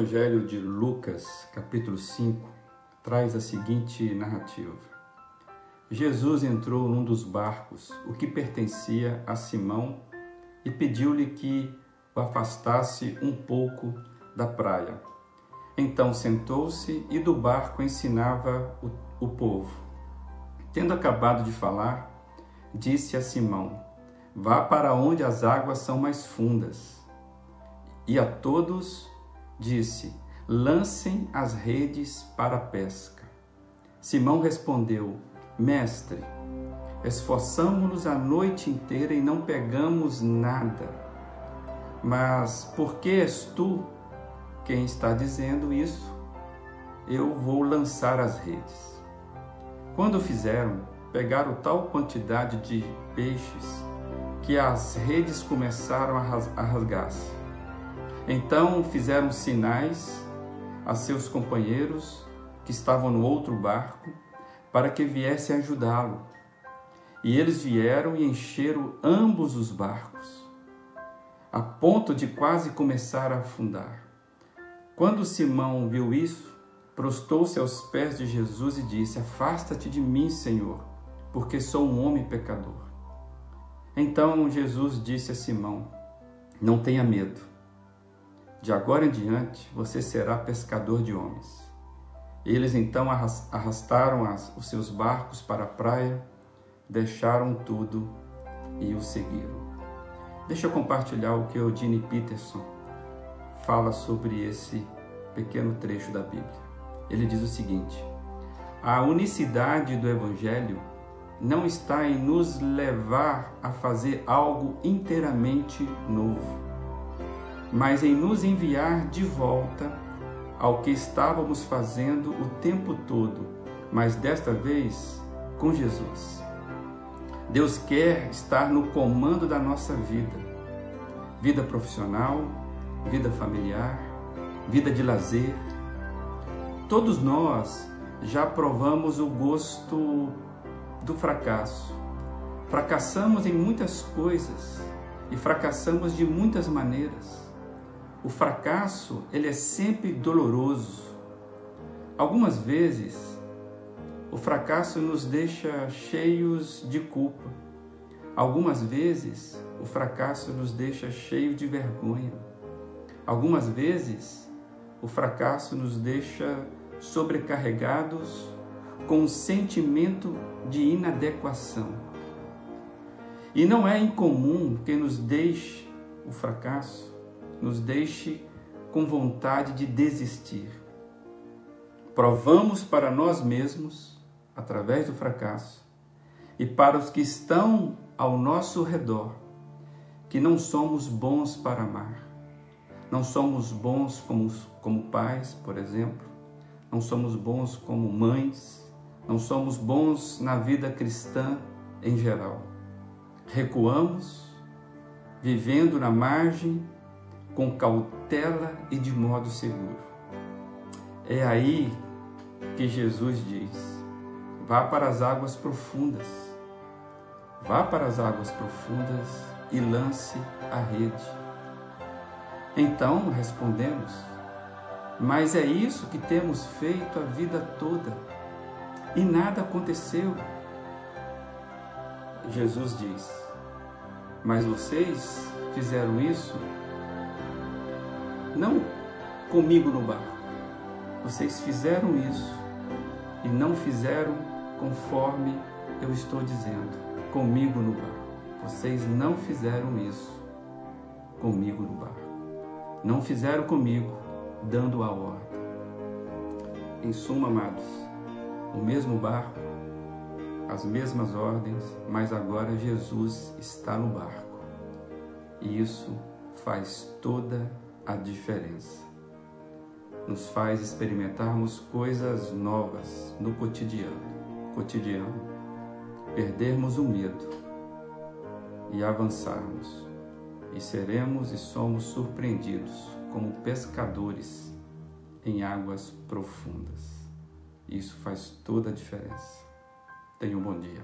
Evangelho de Lucas, capítulo 5, traz a seguinte narrativa. Jesus entrou num dos barcos, o que pertencia a Simão, e pediu-lhe que o afastasse um pouco da praia. Então sentou-se e do barco ensinava o, o povo. Tendo acabado de falar, disse a Simão: Vá para onde as águas são mais fundas. E a todos disse: Lancem as redes para a pesca. Simão respondeu: Mestre, esforçamo-nos a noite inteira e não pegamos nada. Mas por que és tu quem está dizendo isso? Eu vou lançar as redes. Quando fizeram, pegaram tal quantidade de peixes que as redes começaram a rasgar-se. Então fizeram sinais a seus companheiros que estavam no outro barco para que viessem ajudá-lo. E eles vieram e encheram ambos os barcos, a ponto de quase começar a afundar. Quando Simão viu isso, prostou-se aos pés de Jesus e disse: Afasta-te de mim, Senhor, porque sou um homem pecador. Então Jesus disse a Simão: Não tenha medo. De agora em diante você será pescador de homens. Eles então arrastaram as, os seus barcos para a praia, deixaram tudo e o seguiram. Deixa eu compartilhar o que Eugene Peterson fala sobre esse pequeno trecho da Bíblia. Ele diz o seguinte: a unicidade do Evangelho não está em nos levar a fazer algo inteiramente novo, mas em nos enviar de volta ao que estávamos fazendo o tempo todo, mas desta vez com Jesus. Deus quer estar no comando da nossa vida, vida profissional, vida familiar, vida de lazer. Todos nós já provamos o gosto do fracasso. Fracassamos em muitas coisas e fracassamos de muitas maneiras. O fracasso, ele é sempre doloroso. Algumas vezes, o fracasso nos deixa cheios de culpa. Algumas vezes, o fracasso nos deixa cheios de vergonha. Algumas vezes, o fracasso nos deixa sobrecarregados com um sentimento de inadequação. E não é incomum que nos deixe o fracasso, nos deixe com vontade de desistir. Provamos para nós mesmos, através do fracasso, e para os que estão ao nosso redor, que não somos bons para amar. Não somos bons como, como pais, por exemplo. Não somos bons como mães, não somos bons na vida cristã em geral. Recuamos, vivendo na margem, com cautela e de modo seguro. É aí que Jesus diz: vá para as águas profundas, vá para as águas profundas e lance a rede. Então respondemos: mas é isso que temos feito a vida toda e nada aconteceu. Jesus diz: Mas vocês fizeram isso não comigo no barco. Vocês fizeram isso e não fizeram conforme eu estou dizendo, comigo no barco. Vocês não fizeram isso comigo no barco. Não fizeram comigo dando a ordem. Em suma, amados, o mesmo barco, as mesmas ordens, mas agora Jesus está no barco. E isso faz toda a diferença. Nos faz experimentarmos coisas novas no cotidiano, cotidiano, perdermos o medo e avançarmos. E seremos e somos surpreendidos como pescadores em águas profundas. Isso faz toda a diferença. Tenha um bom dia.